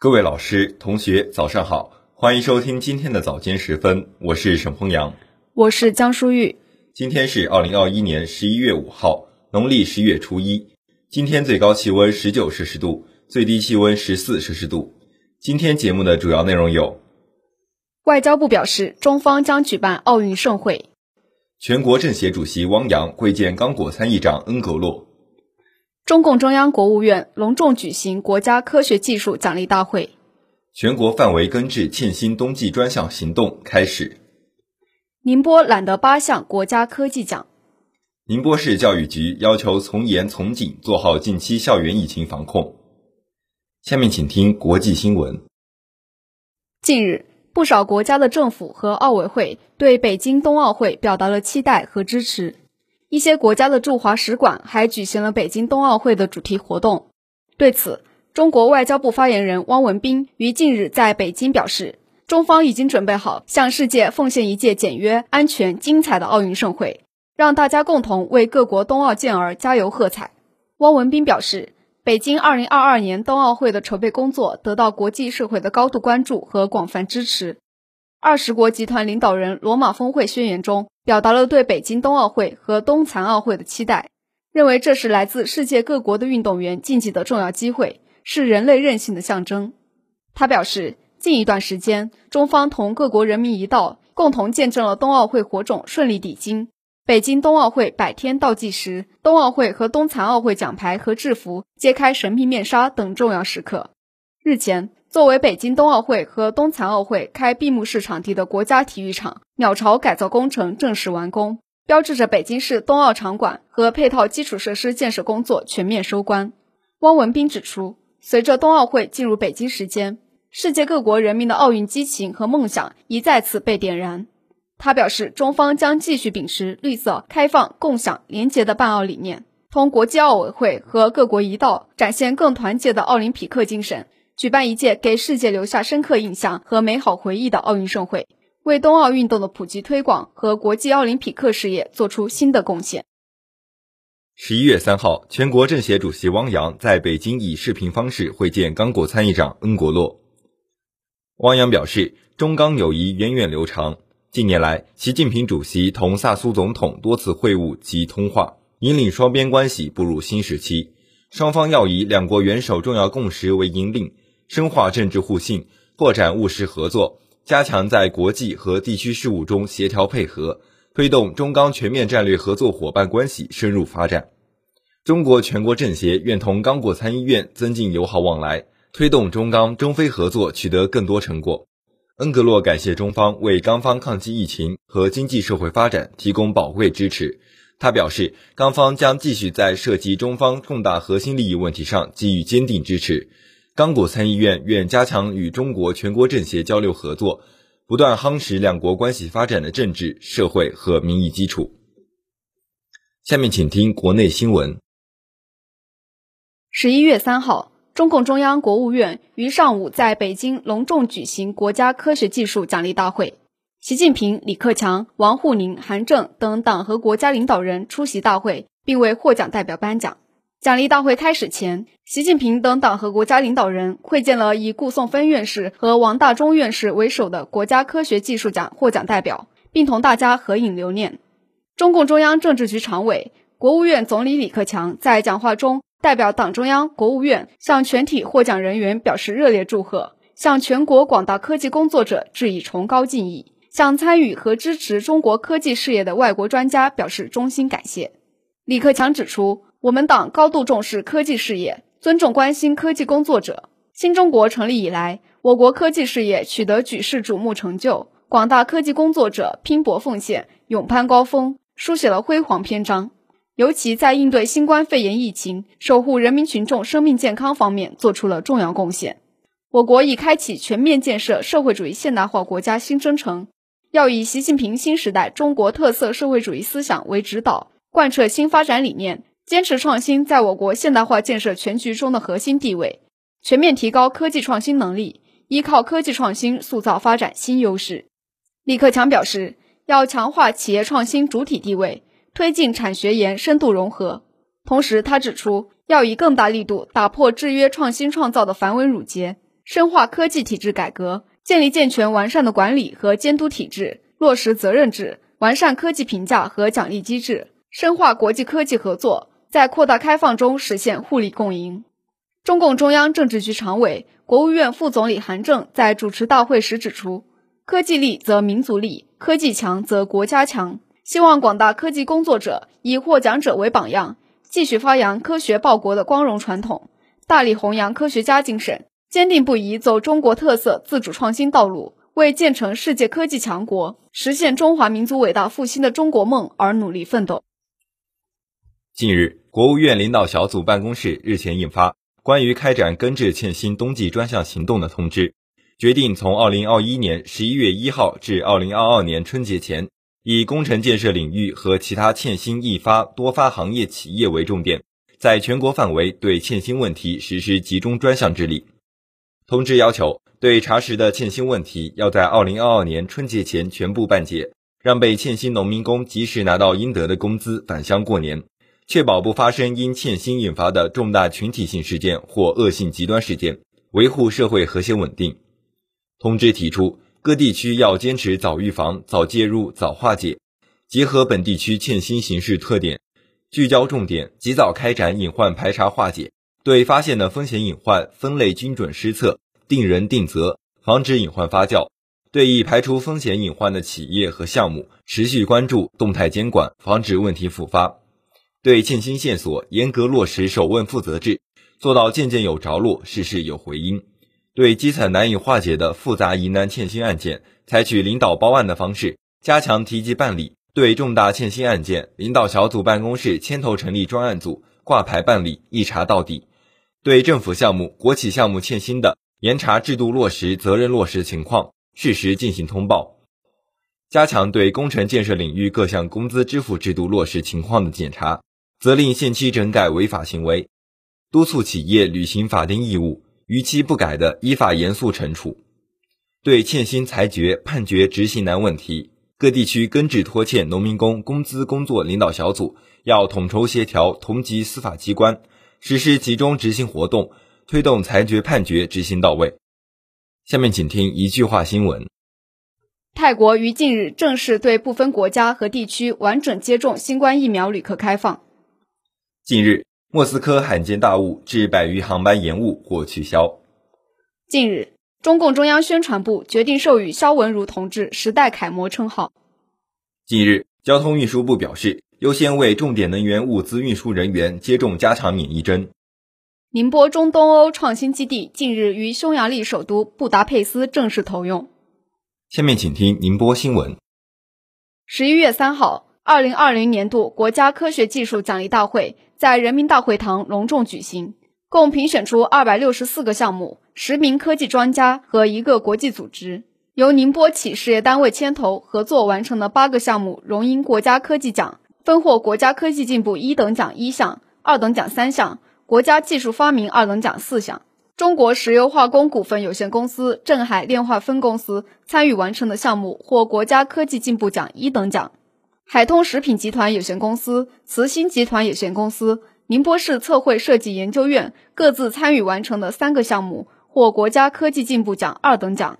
各位老师、同学，早上好，欢迎收听今天的早间时分，我是沈鹏阳，我是江淑玉。今天是二零二一年十一月五号，农历十月初一。今天最高气温十九摄氏度，最低气温十四摄氏度。今天节目的主要内容有：外交部表示，中方将举办奥运盛会；全国政协主席汪洋会见刚果参议长恩格洛。中共中央、国务院隆重举行国家科学技术奖励大会。全国范围根治欠薪冬季专项行动开始。宁波揽得八项国家科技奖。宁波市教育局要求从严从紧做好近期校园疫情防控。下面请听国际新闻。近日，不少国家的政府和奥委会对北京冬奥会表达了期待和支持。一些国家的驻华使馆还举行了北京冬奥会的主题活动。对此，中国外交部发言人汪文斌于近日在北京表示，中方已经准备好向世界奉献一届简约、安全、精彩的奥运盛会，让大家共同为各国冬奥健儿加油喝彩。汪文斌表示，北京2022年冬奥会的筹备工作得到国际社会的高度关注和广泛支持。二十国集团领导人罗马峰会宣言中表达了对北京冬奥会和冬残奥会的期待，认为这是来自世界各国的运动员竞技的重要机会，是人类韧性的象征。他表示，近一段时间，中方同各国人民一道，共同见证了冬奥会火种顺利抵京、北京冬奥会百天倒计时、冬奥会和冬残奥会奖牌和制服揭开神秘面纱等重要时刻。日前。作为北京冬奥会和冬残奥会开闭幕式场地的国家体育场，鸟巢改造工程正式完工，标志着北京市冬奥场馆和配套基础设施建设工作全面收官。汪文斌指出，随着冬奥会进入北京时间，世界各国人民的奥运激情和梦想已再次被点燃。他表示，中方将继续秉持绿色、开放、共享、廉洁的办奥理念，同国际奥委会和各国一道，展现更团结的奥林匹克精神。举办一届给世界留下深刻印象和美好回忆的奥运盛会，为冬奥运动的普及推广和国际奥林匹克事业做出新的贡献。十一月三号，全国政协主席汪洋在北京以视频方式会见刚果参议长恩国洛。汪洋表示，中刚友谊源远流长，近年来，习近平主席同萨苏总统多次会晤及通话，引领双边关系步入新时期。双方要以两国元首重要共识为引领。深化政治互信，拓展务实合作，加强在国际和地区事务中协调配合，推动中刚全面战略合作伙伴关系深入发展。中国全国政协愿同刚果参议院增进友好往来，推动中刚中非合作取得更多成果。恩格洛感谢中方为刚方抗击疫情和经济社会发展提供宝贵支持。他表示，刚方将继续在涉及中方重大核心利益问题上给予坚定支持。刚果参议院愿加强与中国全国政协交流合作，不断夯实两国关系发展的政治、社会和民意基础。下面请听国内新闻。十一月三号，中共中央、国务院于上午在北京隆重举行国家科学技术奖励大会，习近平、李克强、王沪宁、韩正等党和国家领导人出席大会，并为获奖代表颁奖。奖励大会开始前，习近平等党和国家领导人会见了以顾颂芬院士和王大中院士为首的国家科学技术奖获奖代表，并同大家合影留念。中共中央政治局常委、国务院总理李克强在讲话中，代表党中央、国务院向全体获奖人员表示热烈祝贺，向全国广大科技工作者致以崇高敬意，向参与和支持中国科技事业的外国专家表示衷心感谢。李克强指出。我们党高度重视科技事业，尊重关心科技工作者。新中国成立以来，我国科技事业取得举世瞩目成就，广大科技工作者拼搏奉献，勇攀高峰，书写了辉煌篇章。尤其在应对新冠肺炎疫情、守护人民群众生命健康方面做出了重要贡献。我国已开启全面建设社会主义现代化国家新征程，要以习近平新时代中国特色社会主义思想为指导，贯彻新发展理念。坚持创新在我国现代化建设全局中的核心地位，全面提高科技创新能力，依靠科技创新塑造发展新优势。李克强表示，要强化企业创新主体地位，推进产学研深度融合。同时，他指出，要以更大力度打破制约创新创造的繁文缛节，深化科技体制改革，建立健全完善的管理和监督体制，落实责任制，完善科技评价和奖励机制，深化国际科技合作，在扩大开放中实现互利共赢。中共中央政治局常委、国务院副总理韩正在主持大会时指出，科技力则民族力，科技强则国家强。希望广大科技工作者以获奖者为榜样，继续发扬科学报国的光荣传统，大力弘扬科学家精神，坚定不移走中国特色自主创新道路，为建成世界科技强国、实现中华民族伟大复兴的中国梦而努力奋斗。近日，国务院领导小组办公室日前印发关于开展根治欠薪冬季专项行动的通知，决定从二零二一年十一月一号至二零二二年春节前。以工程建设领域和其他欠薪易发多发行业企业为重点，在全国范围对欠薪问题实施集中专项治理。通知要求，对查实的欠薪问题，要在二零二二年春节前全部办结，让被欠薪农民工及时拿到应得的工资，返乡过年，确保不发生因欠薪引发的重大群体性事件或恶性极端事件，维护社会和谐稳定。通知提出。各地区要坚持早预防、早介入、早化解，结合本地区欠薪形势特点，聚焦重点，及早开展隐患排查化解，对发现的风险隐患分类精准施策，定人定责，防止隐患发酵；对已排除风险隐患的企业和项目，持续关注、动态监管，防止问题复发；对欠薪线索严格落实首问负责制，做到件件有着落，事事有回音。对基层难以化解的复杂疑难欠薪案件，采取领导包案的方式，加强提级办理；对重大欠薪案件，领导小组办公室牵头成立专案组，挂牌办理，一查到底；对政府项目、国企项目欠薪的，严查制度落实、责任落实情况，适时进行通报；加强对工程建设领域各项工资支付制度落实情况的检查，责令限期整改违法行为，督促企业履行法定义务。逾期不改的，依法严肃惩处；对欠薪裁决、判决执行难问题，各地区根治拖欠农民工工资工作领导小组要统筹协调同级司法机关，实施集中执行活动，推动裁决判决执行到位。下面请听一句话新闻：泰国于近日正式对部分国家和地区完整接种新冠疫苗旅客开放。近日。莫斯科罕见大雾致百余航班延误或取消。近日，中共中央宣传部决定授予肖文如同志“时代楷模”称号。近日，交通运输部表示，优先为重点能源物资运输人员接种加强免疫针。宁波中东欧创新基地近日于匈牙利首都布达佩斯正式投用。下面请听宁波新闻。十一月三号，二零二零年度国家科学技术奖励大会。在人民大会堂隆重举行，共评选出二百六十四个项目，十名科技专家和一个国际组织，由宁波企事业单位牵头合作完成的八个项目荣膺国家科技奖，分获国家科技进步一等奖一项、二等奖三项，国家技术发明二等奖四项。中国石油化工股份有限公司镇海炼化分公司参与完成的项目获国家科技进步奖一等奖。海通食品集团有限公司、慈兴集团有限公司、宁波市测绘设计研究院各自参与完成的三个项目获国家科技进步奖二等奖。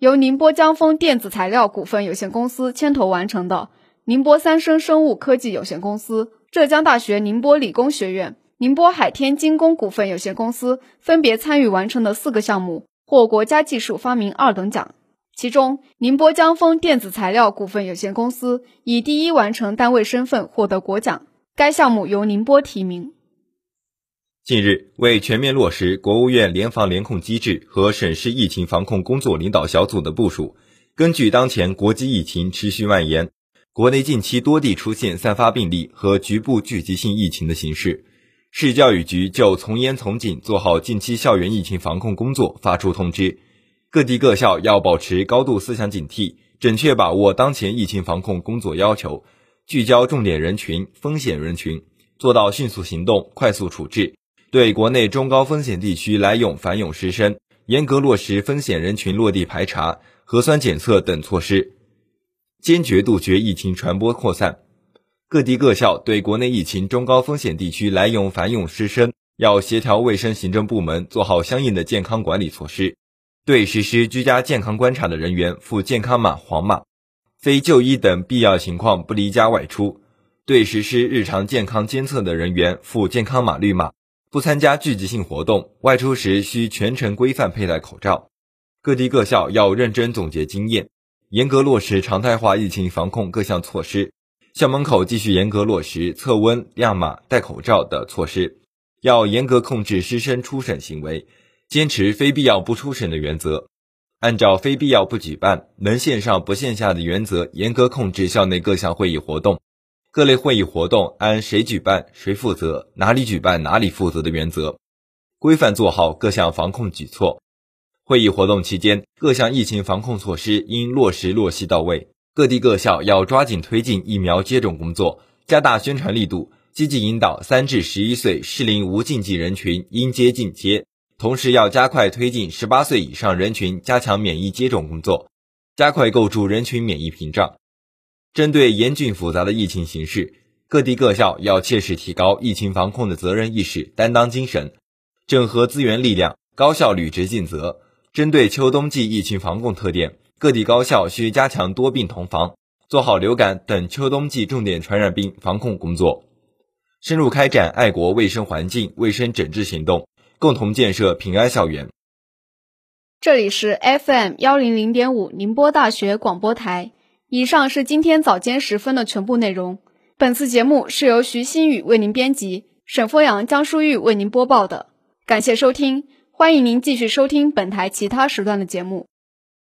由宁波江丰电子材料股份有限公司牵头完成的宁波三生生物科技有限公司、浙江大学宁波理工学院、宁波海天精工股份有限公司分别参与完成的四个项目获国家技术发明二等奖。其中，宁波江丰电子材料股份有限公司以第一完成单位身份获得国奖，该项目由宁波提名。近日，为全面落实国务院联防联控机制和省市疫情防控工作领导小组的部署，根据当前国际疫情持续蔓延，国内近期多地出现散发病例和局部聚集性疫情的形势，市教育局就从严从紧做好近期校园疫情防控工作发出通知。各地各校要保持高度思想警惕，准确把握当前疫情防控工作要求，聚焦重点人群、风险人群，做到迅速行动、快速处置。对国内中高风险地区来涌返涌师生，严格落实风险人群落地排查、核酸检测等措施，坚决杜绝疫情传播扩散。各地各校对国内疫情中高风险地区来涌返涌师生要协调卫生行政部门做好相应的健康管理措施，对实施居家健康观察的人员附健康码黄码，非就医等必要情况不离家外出；对实施日常健康监测的人员附健康码绿码，不参加聚集性活动，外出时需全程规范佩戴口罩。各地各校要认真总结经验，严格落实常态化疫情防控各项措施。校门口继续严格落实测温、亮码、戴口罩的措施。要严格控制师生出省行为，坚持非必要不出省的原则，按照非必要不举办、能线上不线下的原则，严格控制校内各项会议活动。各类会议活动按谁举办谁负责、哪里举办哪里负责的原则，规范做好各项防控举措。会议活动期间，各项疫情防控措施应落实落细到位。各地各校要抓紧推进疫苗接种工作，加大宣传力度。积极引导三至十一岁适龄无禁忌人群应接尽接，同时要加快推进十八岁以上人群加强免疫接种工作，加快构筑人群免疫屏障。针对严峻复杂的疫情形势，各地各校要切实提高疫情防控的责任意识、担当精神，整合资源力量，高效履职尽责。针对秋冬季疫情防控特点，各地高校需加强多病同防，做好流感等秋冬季重点传染病防控工作。深入开展爱国卫生环境卫生整治行动，共同建设平安校园。这里是 FM 幺零零点五宁波大学广播台。以上是今天早间时分的全部内容。本次节目是由徐新宇为您编辑，沈峰阳、江淑玉为您播报的。感谢收听，欢迎您继续收听本台其他时段的节目。